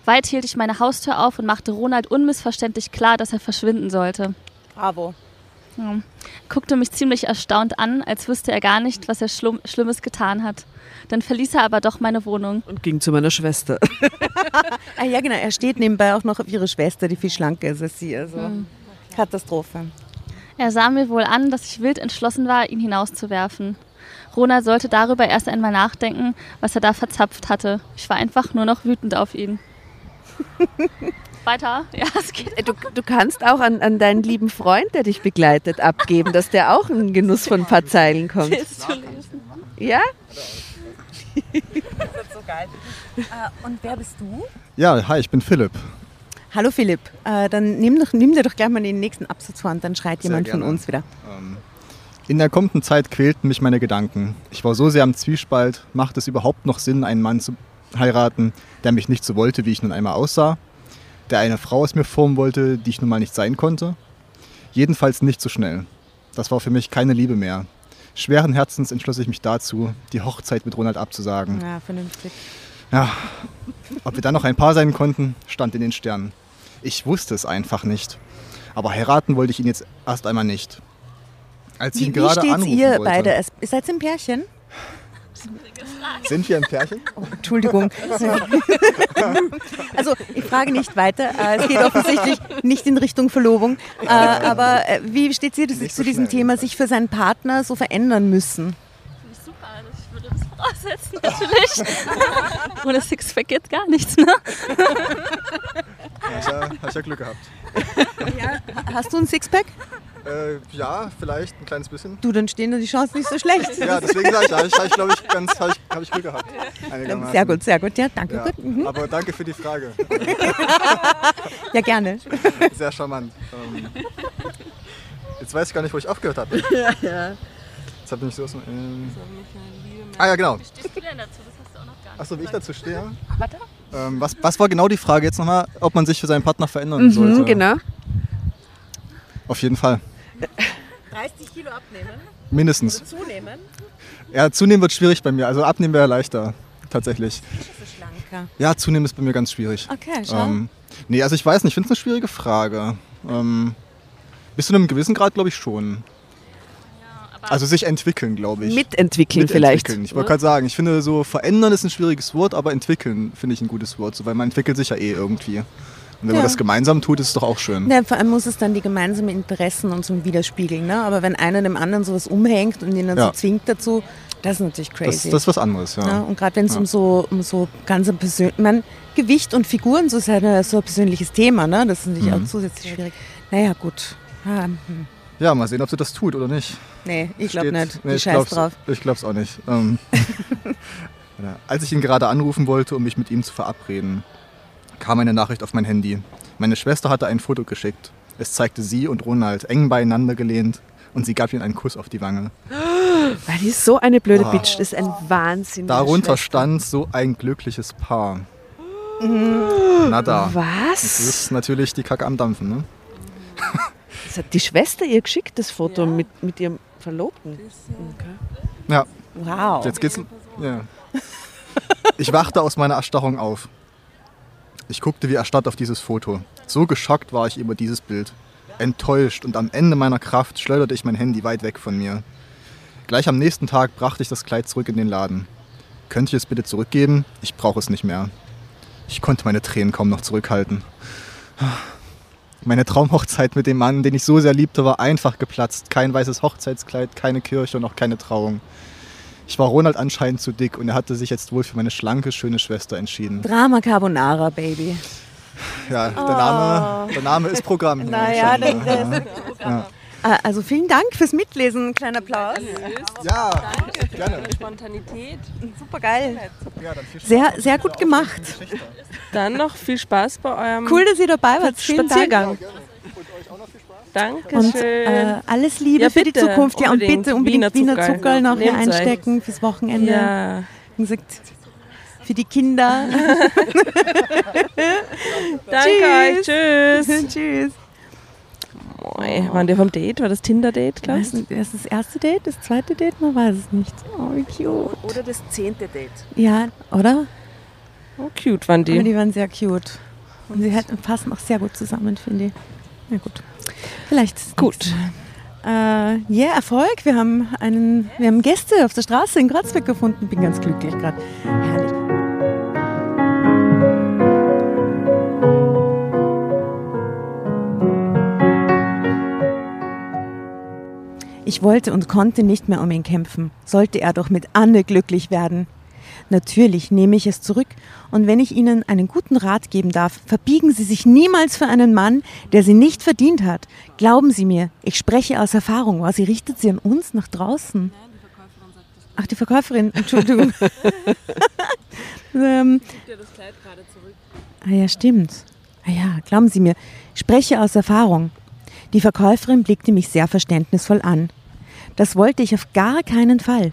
Weit hielt ich meine Haustür auf und machte Ronald unmissverständlich klar, dass er verschwinden sollte. Bravo. Ja. Guckte mich ziemlich erstaunt an, als wüsste er gar nicht, was er Schlumm Schlimmes getan hat. Dann verließ er aber doch meine Wohnung. Und ging zu meiner Schwester. Ah, ja, genau. Er steht nebenbei auch noch auf ihre Schwester, die viel schlanker ist als sie. Also Katastrophe. Er sah mir wohl an, dass ich wild entschlossen war, ihn hinauszuwerfen. Ronald sollte darüber erst einmal nachdenken, was er da verzapft hatte. Ich war einfach nur noch wütend auf ihn. Weiter? Ja, es geht. Äh, Du, du kannst auch an, an deinen lieben Freund, der dich begleitet, abgeben, dass der auch in den Genuss von ein paar Zeilen kommt. Willst du lesen? Ja? und wer bist du? Ja, hi, ich bin Philipp. Hallo Philipp. Äh, dann nimm, doch, nimm dir doch gleich mal den nächsten Absatz vor und dann schreit Sehr jemand von gerne. uns wieder. Ähm, In der kommenden Zeit quälten mich meine Gedanken. Ich war so sehr am Zwiespalt, macht es überhaupt noch Sinn, einen Mann zu heiraten, der mich nicht so wollte, wie ich nun einmal aussah, der eine Frau aus mir formen wollte, die ich nun mal nicht sein konnte? Jedenfalls nicht so schnell. Das war für mich keine Liebe mehr. Schweren Herzens entschloss ich mich dazu, die Hochzeit mit Ronald abzusagen. Ja, vernünftig. Ja, ob wir dann noch ein Paar sein konnten, stand in den Sternen. Ich wusste es einfach nicht. Aber heiraten wollte ich ihn jetzt erst einmal nicht. Als ich Wie, ihn wie gerade steht's anrufen ihr wollte, beide? Es- Ihr seid ein Pärchen? Sind wir ein Pärchen? Entschuldigung. also ich frage nicht weiter. Äh, Es geht offensichtlich nicht in Richtung Verlobung. Äh, Aber äh, wie steht ihr Nicht zu so diesem schnell. Thema, sich für seinen Partner so verändern müssen? Finde ich super. Also voraussetzen, natürlich. Ohne Sixpack geht gar nichts, ne? Hast ja, hast ja Glück gehabt. Hast du ein Sixpack? Äh, ja, vielleicht ein kleines bisschen. Du, dann stehen da die Chancen nicht so schlecht. Ja, deswegen sage ich, habe ich, hab ich glaube ich, ganz, habe ich, hab ich Glück gehabt. Sehr gut, sehr gut. Ja, danke. Ja, Gut. Mhm. aber danke für die Frage. Ja, gerne. Sehr charmant. Ähm, jetzt weiß ich gar nicht, wo ich aufgehört habe. Ja, ja. Jetzt habe ich so aus dem. Ähm, ah ja, genau. Wie stehst du denn dazu? Das hast du auch noch gar nicht Achso, wie ich dazu stehe. Warte. Ähm, was, was war genau die Frage jetzt nochmal, ob man sich für seinen Partner verändern sollte? Mhm, genau. Auf jeden Fall. 30 Kilo abnehmen, Mindestens. zunehmen. Ja, zunehmen wird schwierig bei mir. Also abnehmen wäre leichter. Tatsächlich. Schlanker. Ja, zunehmen ist bei mir ganz schwierig. Okay, schau. Ähm, nee, also ich weiß nicht, ich finde es eine schwierige Frage. Ähm, bis zu einem gewissen Grad glaube ich schon. Also sich entwickeln, glaube ich. Mitentwickeln vielleicht. Mitentwickeln. Ich wollte gerade sagen, ich finde so verändern ist ein schwieriges Wort, aber entwickeln finde ich ein gutes Wort, so, weil man entwickelt sich ja eh irgendwie. Und wenn Ja. man das gemeinsam tut, ist es doch auch schön. Ja, vor allem muss es dann die gemeinsamen Interessen und so widerspiegeln. Ne? Aber wenn einer dem anderen sowas umhängt und ihn dann so Ja. zwingt dazu, das ist natürlich Das, crazy. das ist was anderes, ja. Ja, und gerade wenn es Ja. um so um so ganz ein persönlich, man Gewicht und Figuren, so ist halt ein- so ein persönliches Thema, ne? Das ist natürlich Mhm. auch zusätzlich schwierig. Naja, gut. Ah, hm. Ja, mal sehen, ob sie das tut oder nicht. Nee, ich glaube nicht. Nee, Die ich scheiß drauf. Ich glaube es auch nicht. Ähm, ja, als ich ihn gerade anrufen wollte, um mich mit ihm zu verabreden, kam eine Nachricht auf mein Handy. Meine Schwester hatte ein Foto geschickt. Es zeigte sie und Ronald eng beieinander gelehnt und sie gab ihm einen Kuss auf die Wange. Weil die ist so eine blöde Ah. Bitch. Das ist ein Wahnsinn. Darunter Schwester. stand so ein glückliches Paar. Mhm. Na da. Das Was? ist natürlich die Kacke am Dampfen, ne? Das hat die Schwester ihr geschickt, das Foto mit, mit ihrem Verlobten. Okay. Ja, Wow. jetzt geht's. Ja. Ich wachte aus meiner Erstarrung auf. Ich guckte wie erstarrt auf dieses Foto. So geschockt war ich über dieses Bild. Enttäuscht und am Ende meiner Kraft schleuderte ich mein Handy weit weg von mir. Gleich am nächsten Tag brachte ich das Kleid zurück in den Laden. Könnte ich es bitte zurückgeben? Ich brauche es nicht mehr. Ich konnte meine Tränen kaum noch zurückhalten. Meine Traumhochzeit mit dem Mann, den ich so sehr liebte, war einfach geplatzt. Kein weißes Hochzeitskleid, keine Kirche und auch keine Trauung. Ich war Ronald anscheinend zu dick und er hatte sich jetzt wohl für meine schlanke, schöne Schwester entschieden. Drama Carbonara, Baby. Ja, der Name, der Name ist Programm. Naja, das, Ah, Also vielen Dank fürs Mitlesen. Kleiner Applaus. ja, gerne. Spontanität. Super geil. Sehr, sehr gut gemacht. Dann noch viel Spaß bei eurem Cool, dass ihr dabei wart. Spaziergang. Danke Und äh, alles Liebe Ja, für die Zukunft. Ja, und bitte unbedingt Wiener Zuckerl. Zuckerl noch hier euch. einstecken fürs Wochenende. ja. Gesagt, für die Kinder. Danke euch. Tschüss. Tschüss. Moi, waren die vom Date? War das Tinder-Date, glaubst du? nicht, ist das erste Date, das zweite Date? Man weiß es nicht. Oh, wie cute. Oder das zehnte Date. Ja, oder? Oh, cute waren Aber die. die waren sehr cute. Und sie hätten, passen auch sehr gut zusammen, finde ich. Na gut. Vielleicht. ist es Gut. nichts. Äh, ja, Erfolg. Wir haben, einen, wir haben Gäste auf der Straße in Kreuzberg gefunden. Bin ganz glücklich gerade. Herrlich. Ich wollte und konnte nicht mehr um ihn kämpfen. Sollte er doch mit Anne glücklich werden. Natürlich nehme ich es zurück und wenn ich Ihnen einen guten Rat geben darf, verbiegen Sie sich niemals für einen Mann, der Sie nicht verdient hat. Glauben Sie mir, ich spreche aus Erfahrung. Oh, sie richtet sie an uns nach draußen. Ach, die Verkäuferin, Entschuldigung. ähm, ah ja, stimmt. Ah ja, glauben Sie mir, ich spreche aus Erfahrung. Die Verkäuferin blickte mich sehr verständnisvoll an. Das wollte ich auf gar keinen Fall.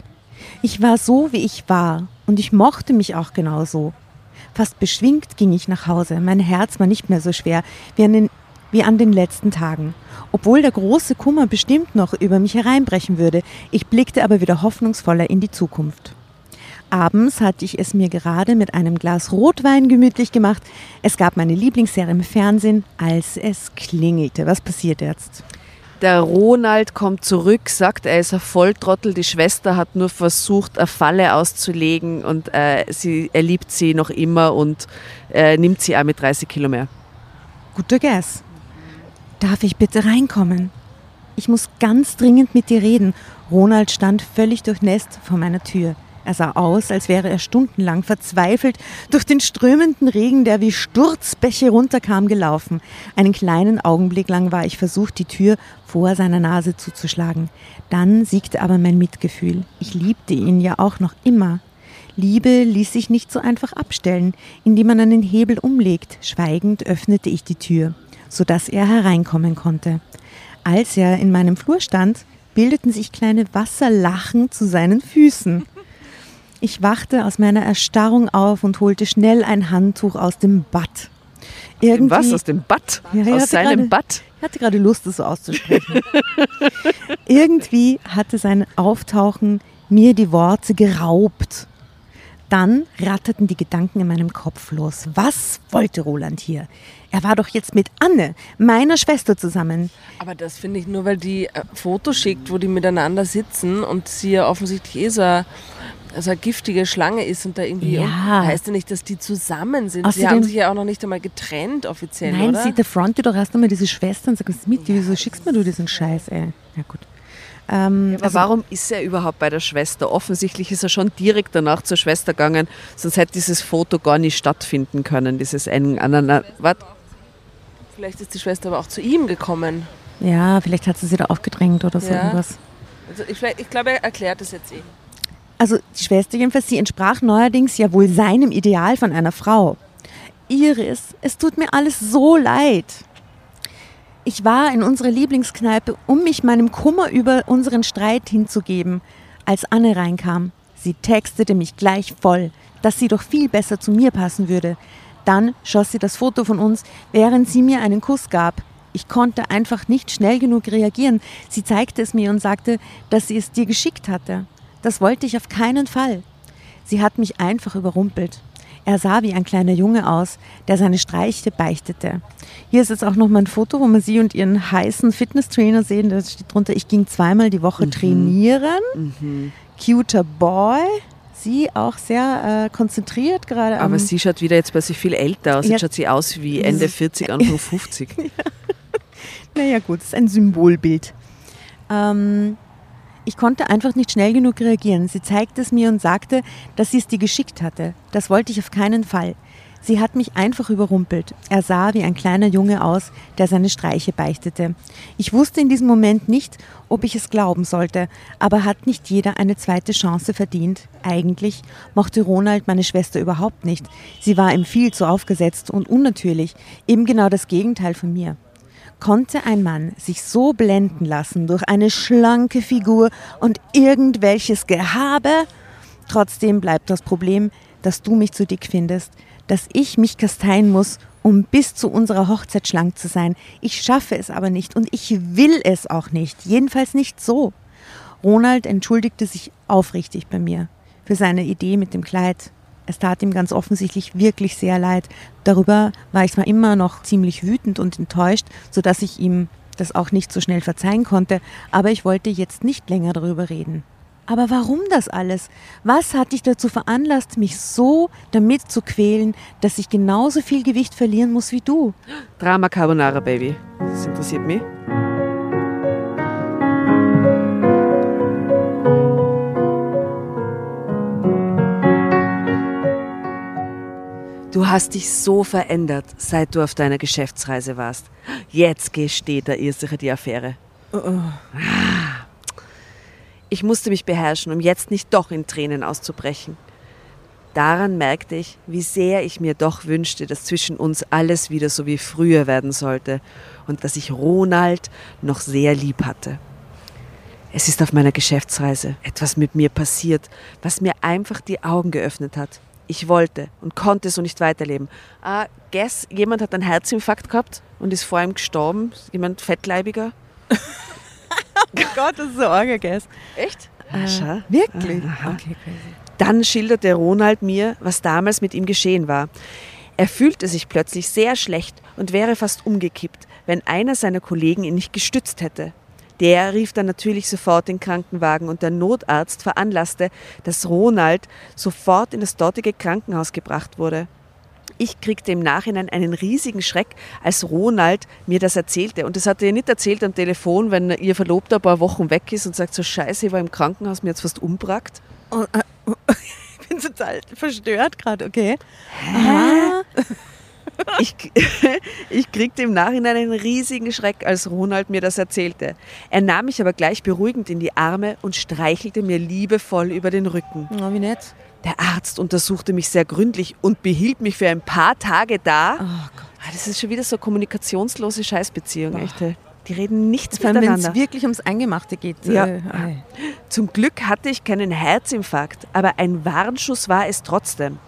Ich war so, wie ich war und ich mochte mich auch genau so. Fast beschwingt ging ich nach Hause. Mein Herz war nicht mehr so schwer wie an den, wie an den letzten Tagen. Obwohl der große Kummer bestimmt noch über mich hereinbrechen würde, ich blickte aber wieder hoffnungsvoller in die Zukunft. Abends hatte ich es mir gerade mit einem Glas Rotwein gemütlich gemacht. Es gab meine Lieblingsserie im Fernsehen, als es klingelte. Was passiert jetzt? Der Ronald kommt zurück, sagt, er ist ein Volltrottel. Die Schwester hat nur versucht, eine Falle auszulegen und äh, sie, er liebt sie noch immer und äh, nimmt sie auch mit 30 Kilo mehr. Guter Guess. Darf ich bitte reinkommen? Ich muss ganz dringend mit dir reden. Ronald stand völlig durchnässt vor meiner Tür. Er sah aus, als wäre er stundenlang verzweifelt durch den strömenden Regen, der wie Sturzbäche runterkam, gelaufen. Einen kleinen Augenblick lang war ich versucht, die Tür vor seiner Nase zuzuschlagen. Dann siegte aber mein Mitgefühl. Ich liebte ihn ja auch noch immer. Liebe ließ sich nicht so einfach abstellen, indem man einen Hebel umlegt. Schweigend öffnete ich die Tür, sodass er hereinkommen konnte. Als er in meinem Flur stand, bildeten sich kleine Wasserlachen zu seinen Füßen. Ich wachte aus meiner Erstarrung auf und holte schnell ein Handtuch aus dem Bad. Irgendwie, Was? Aus dem Bad? Ja, aus seinem grade, Bad? Ich hatte gerade Lust, das so auszusprechen. Irgendwie hatte sein Auftauchen mir die Worte geraubt. Dann ratterten die Gedanken in meinem Kopf los. Was wollte Roland hier? Er war doch jetzt mit Anne, meiner Schwester, zusammen. Aber das finde ich nur, weil die äh, Fotos schickt, wo die miteinander sitzen und sie ja offensichtlich eh so also eine giftige Schlange ist und da irgendwie ja. heißt ja nicht, dass die zusammen sind. Außerdem, sie haben sich ja auch noch nicht einmal getrennt offiziell, Nein, oder? sie der Fronte doch erst einmal diese Schwester und sagt, mit, ja. wieso schickst mir du diesen Scheiß, ey? Ja gut. Ähm, aber also, warum ist er überhaupt bei der Schwester? Offensichtlich ist er schon direkt danach zur Schwester gegangen, sonst hätte dieses Foto gar nicht stattfinden können, dieses ein, aneinander. Was? Vielleicht ist die Schwester aber auch zu ihm gekommen. Ja, vielleicht hat sie sie da aufgedrängt oder so ja. irgendwas. Also ich, ich glaube, er erklärt es jetzt eben. Also die Schwester jedenfalls, sie entsprach neuerdings ja wohl seinem Ideal von einer Frau. Iris, es tut mir alles so leid. Ich war in unserer Lieblingskneipe, um mich meinem Kummer über unseren Streit hinzugeben, als Anne reinkam. Sie textete mich gleich voll, dass sie doch viel besser zu mir passen würde. Dann schoss sie das Foto von uns, während sie mir einen Kuss gab. Ich konnte einfach nicht schnell genug reagieren. Sie zeigte es mir und sagte, dass sie es dir geschickt hatte. Das wollte ich auf keinen Fall. Sie hat mich einfach überrumpelt. Er sah wie ein kleiner Junge aus, der seine Streiche beichtete. Hier ist jetzt auch noch mal ein Foto, wo man sie und ihren heißen Fitnesstrainer sehen. Da steht drunter, ich ging zweimal die Woche mhm. trainieren. Mhm. Cuter Boy. Sie auch sehr äh, konzentriert gerade. Aber sie schaut wieder jetzt plötzlich viel älter aus. Jetzt schaut sie aus wie Ende 40, Anfang 50. ja. Naja gut, das ist ein Symbolbild. Ähm, ich konnte einfach nicht schnell genug reagieren. Sie zeigte es mir und sagte, dass sie es dir geschickt hatte. Das wollte ich auf keinen Fall. Sie hat mich einfach überrumpelt. Er sah wie ein kleiner Junge aus, der seine Streiche beichtete. Ich wusste in diesem Moment nicht, ob ich es glauben sollte, aber hat nicht jeder eine zweite Chance verdient? Eigentlich mochte Ronald meine Schwester überhaupt nicht. Sie war ihm viel zu aufgesetzt und unnatürlich, eben genau das Gegenteil von mir. Konnte ein Mann sich so blenden lassen durch eine schlanke Figur und irgendwelches Gehabe? Trotzdem bleibt das Problem, dass du mich zu dick findest, dass ich mich kasteien muss, um bis zu unserer Hochzeit schlank zu sein. Ich schaffe es aber nicht und ich will es auch nicht, jedenfalls nicht so. Ronald entschuldigte sich aufrichtig bei mir für seine Idee mit dem Kleid. Es tat ihm ganz offensichtlich wirklich sehr leid. Darüber war ich zwar immer noch ziemlich wütend und enttäuscht, sodass ich ihm das auch nicht so schnell verzeihen konnte, aber ich wollte jetzt nicht länger darüber reden. Aber warum das alles? Was hat dich dazu veranlasst, mich so damit zu quälen, dass ich genauso viel Gewicht verlieren muss wie du? Drama Carbonara, Baby. Das interessiert mich. Du hast dich so verändert, seit du auf deiner Geschäftsreise warst. Jetzt gesteht der Irrsicher die Affäre. Oh, oh. Ich musste mich beherrschen, um jetzt nicht doch in Tränen auszubrechen. Daran merkte ich, wie sehr ich mir doch wünschte, dass zwischen uns alles wieder so wie früher werden sollte und dass ich Ronald noch sehr lieb hatte. Es ist auf meiner Geschäftsreise etwas mit mir passiert, was mir einfach die Augen geöffnet hat. Ich wollte und konnte so nicht weiterleben. Ah, guess, jemand hat einen Herzinfarkt gehabt und ist vor ihm gestorben. Jemand fettleibiger. Oh Gott, das ist so arg, guess. Echt? Äh, wirklich? Aha. Okay, crazy. Dann schilderte Ronald mir, was damals mit ihm geschehen war. Er fühlte sich plötzlich sehr schlecht und wäre fast umgekippt, wenn einer seiner Kollegen ihn nicht gestützt hätte. Der rief dann natürlich sofort den Krankenwagen und der Notarzt veranlasste, dass Ronald sofort in das dortige Krankenhaus gebracht wurde. Ich kriegte im Nachhinein einen riesigen Schreck, als Ronald mir das erzählte. Und das hat er nicht erzählt am Telefon, wenn ihr Verlobter ein paar Wochen weg ist und sagt so, scheiße, ich war im Krankenhaus, mir jetzt fast umbrackt. Oh, äh, ich bin total verstört gerade, okay. Ah, Ich, ich kriegte im Nachhinein einen riesigen Schreck, als Ronald mir das erzählte. Er nahm mich aber gleich beruhigend in die Arme und streichelte mir liebevoll über den Rücken. oh, wie nett. Der Arzt untersuchte mich sehr gründlich und behielt mich für ein paar Tage da. Oh Gott. Ah, Das ist schon wieder so kommunikationslose Scheißbeziehung, echt. ey. Die reden nichts Vor allem, wenn es wirklich ums Eingemachte geht. Ja. Äh, ei. Zum Glück hatte ich keinen Herzinfarkt, aber ein Warnschuss war es trotzdem.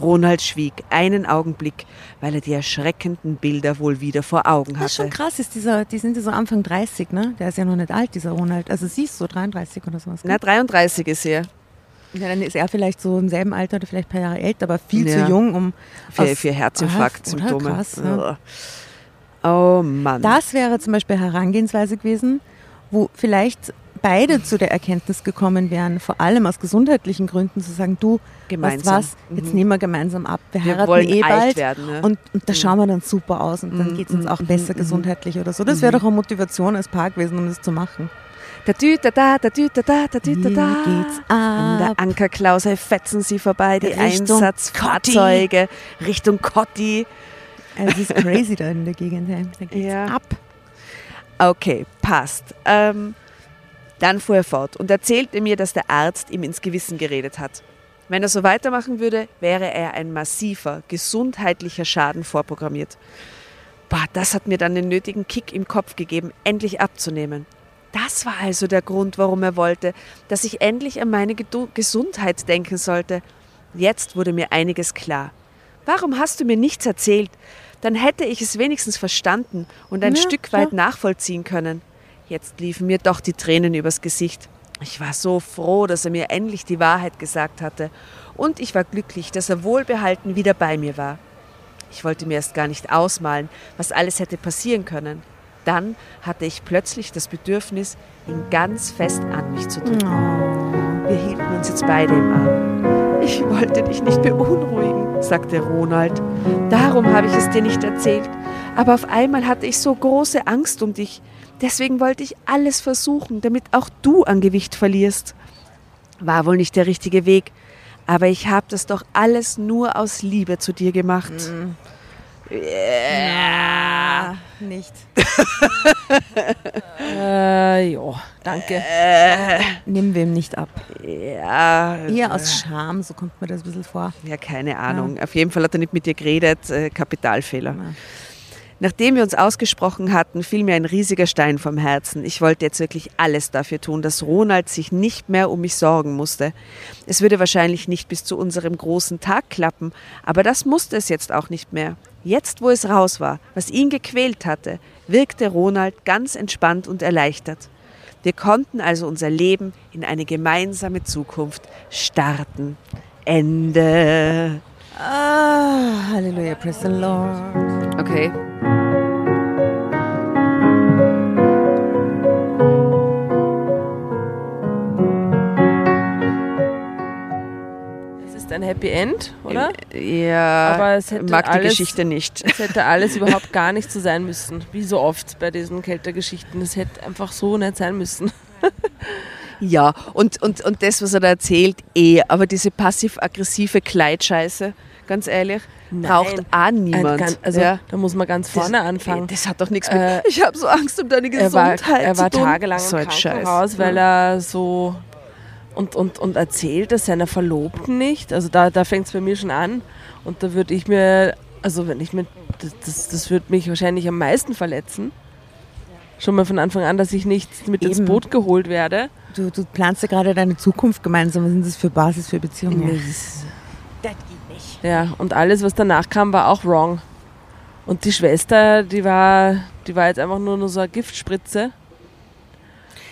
Ronald schwieg einen Augenblick, weil er die erschreckenden Bilder wohl wieder vor Augen Das ist schon hatte. krass, ist dieser, die sind ja so Anfang 30, ne? Der ist ja noch nicht alt, dieser Ronald. Also sie ist so 33 oder sowas. gell? Na, 33 ist er. Ja, dann ist er vielleicht so im selben Alter oder vielleicht ein paar Jahre älter, aber viel Ja. zu jung, um Für, für Herzinfarkt-Symptome. Ah, krass, ja. Oh Mann. Das wäre zum Beispiel Herangehensweise gewesen, wo vielleicht beide zu der Erkenntnis gekommen wären, vor allem aus gesundheitlichen Gründen, zu sagen, du, Gemeinsam. weißt was, jetzt Mhm. nehmen wir gemeinsam ab. Wir, Wir heiraten wollen eh alt bald werden, ne? und, und da Mhm. schauen wir dann super aus und dann Mhm, geht es uns auch mhm, besser gesundheitlich oder so. Das wäre doch eine Motivation als Paar gewesen, um das zu machen. Da dü, da da, da dü, da da, da dü, da da. geht's An der ab. Ankerklause fetzen sie vorbei, die Richtung Einsatzfahrzeuge Richtung Kotti. Es ist crazy da in der Gegend. Da geht's Ja. ab. Okay, passt. Ähm, dann fuhr er fort und erzählte mir, dass der Arzt ihm ins Gewissen geredet hat. Wenn er so weitermachen würde, wäre er ein massiver, gesundheitlicher Schaden vorprogrammiert. Boah, das hat mir dann den nötigen Kick im Kopf gegeben, endlich abzunehmen. Das war also der Grund, warum er wollte, dass ich endlich an meine Gedu Gesundheit denken sollte. Jetzt wurde mir einiges klar. Warum hast du mir nichts erzählt? Dann hätte ich es wenigstens verstanden und ein Ja, Stück weit nachvollziehen können. Jetzt liefen mir doch die Tränen übers Gesicht. Ich war so froh, dass er mir endlich die Wahrheit gesagt hatte. Und ich war glücklich, dass er wohlbehalten wieder bei mir war. Ich wollte mir erst gar nicht ausmalen, was alles hätte passieren können. Dann hatte ich plötzlich das Bedürfnis, ihn ganz fest an mich zu drücken. Wir hielten uns jetzt beide im Arm. Ich wollte dich nicht beunruhigen, sagte Ronald. Darum habe ich es dir nicht erzählt. Aber auf einmal hatte ich so große Angst um dich. Deswegen wollte ich alles versuchen, damit auch du an Gewicht verlierst. War wohl nicht der richtige Weg, aber ich habe das doch alles nur aus Liebe zu dir gemacht. Ja, nicht. Äh, ja, danke. Nehmen wir ihm nicht ab. Ja, Eher aus Scham, so kommt mir das ein bisschen vor. Ja, keine Ahnung. Auf jeden Fall hat er nicht mit dir geredet. Äh, Kapitalfehler. Ja. Nachdem wir uns ausgesprochen hatten, fiel mir ein riesiger Stein vom Herzen. Ich wollte jetzt wirklich alles dafür tun, dass Ronald sich nicht mehr um mich sorgen musste. Es würde wahrscheinlich nicht bis zu unserem großen Tag klappen, aber das musste es jetzt auch nicht mehr. Jetzt, wo es raus war, was ihn gequält hatte, wirkte Ronald ganz entspannt und erleichtert. Wir konnten also unser Leben in eine gemeinsame Zukunft starten. Ende. Ah, Halleluja, praise the Lord. Okay. Es ist ein Happy End, oder? Ja, Aber es hätte mag die alles- Geschichte nicht. Es hätte alles überhaupt gar nicht so sein müssen. Wie so oft bei diesen Kältergeschichten. Es hätte einfach so nicht sein müssen. Ja, und, und, und das, was er da erzählt, eh. Aber diese passiv-aggressive Kleidscheiße, ganz ehrlich, braucht Nein. auch Ein niemand. ganz- also ja. da muss man ganz vorne das, anfangen. Das hat doch nichts mit. Äh, ich habe so Angst um deine er war, Gesundheit er war zu tun. tagelang so im ein Krankenhaus, Scheiß. weil er so und, und, und erzählt das seiner Verlobten nicht. Also da, da fängt es bei mir schon an. Und da würde ich mir, also wenn ich mir, das, das, das würde mich wahrscheinlich am meisten verletzen. schon mal von Anfang an, dass ich nicht mit ins Eben. Boot geholt werde. Du, du planst ja gerade deine Zukunft gemeinsam. Was sind das für Basis für Beziehungen? Das geht nicht. Ja, und alles, was danach kam, war auch wrong. Und die Schwester, die war, die war jetzt einfach nur, nur so eine Giftspritze.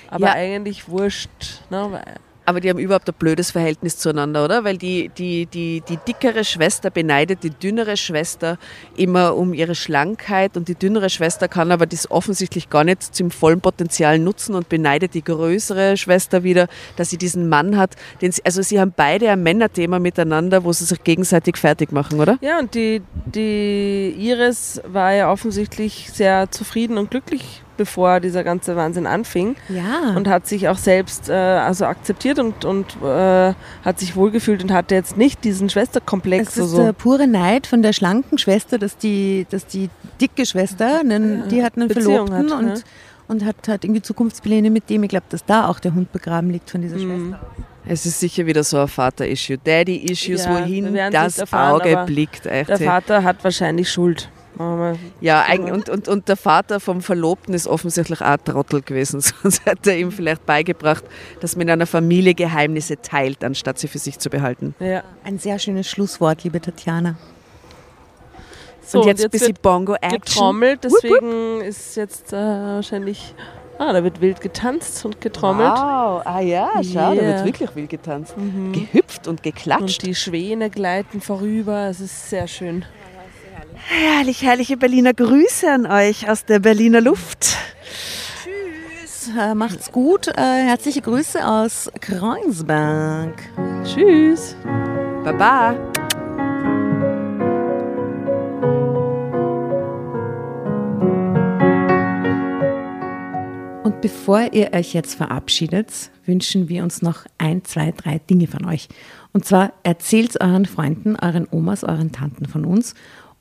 Aber Ja. eigentlich wurscht. Ne? Aber die haben überhaupt ein blödes Verhältnis zueinander, oder? Weil die, die, die, die dickere Schwester beneidet die dünnere Schwester immer um ihre Schlankheit und die dünnere Schwester kann aber das offensichtlich gar nicht zum vollen Potenzial nutzen und beneidet die größere Schwester wieder, dass sie diesen Mann hat. Sie, also sie haben beide ein Männerthema miteinander, wo sie sich gegenseitig fertig machen, oder? Ja, und die, die Iris war ja offensichtlich sehr zufrieden und glücklich, bevor dieser ganze Wahnsinn anfing. Ja. Und hat sich auch selbst äh, also akzeptiert und, und äh, hat sich wohlgefühlt und hatte jetzt nicht diesen Schwesterkomplex. es ist so. der pure Neid von der schlanken Schwester, dass die, dass die dicke Schwester, einen, die hat einen Beziehung Verlobten hat, und, ja. und hat, hat irgendwie Zukunftspläne mit dem. Ich glaube, dass da auch der Hund begraben liegt von dieser Mhm. Schwester. Es ist sicher wieder so ein Vater-Issue. Daddy-Issues, Ja, wohin das erfahren, Auge blickt. Echt. Der Vater hat wahrscheinlich Schuld. Ja, und, und, und der Vater vom Verlobten ist offensichtlich auch ein Trottel gewesen. Sonst hat er ihm vielleicht beigebracht, dass man in einer Familie Geheimnisse teilt, anstatt sie für sich zu behalten. ja. Ein sehr schönes Schlusswort, liebe Tatjana. So, und jetzt, ein bisschen Bongo-Action. getrommelt, deswegen ist jetzt äh, wahrscheinlich. Ah, da wird wild getanzt und getrommelt. Wow, ah ja, schau, da Yeah. wird wirklich wild getanzt. Mhm. Gehüpft und Und geklatscht. die Schwäne gleiten vorüber. Es ist sehr schön. Herrlich, herrliche Berliner Grüße an euch aus der Berliner Luft. Äh, macht's gut. Äh, herzliche Grüße aus Kreuzberg. Tschüss. Baba. Und bevor ihr euch jetzt verabschiedet, wünschen wir uns noch ein, zwei, drei Dinge von euch. Und zwar erzählt euren Freunden, euren Omas, euren Tanten von uns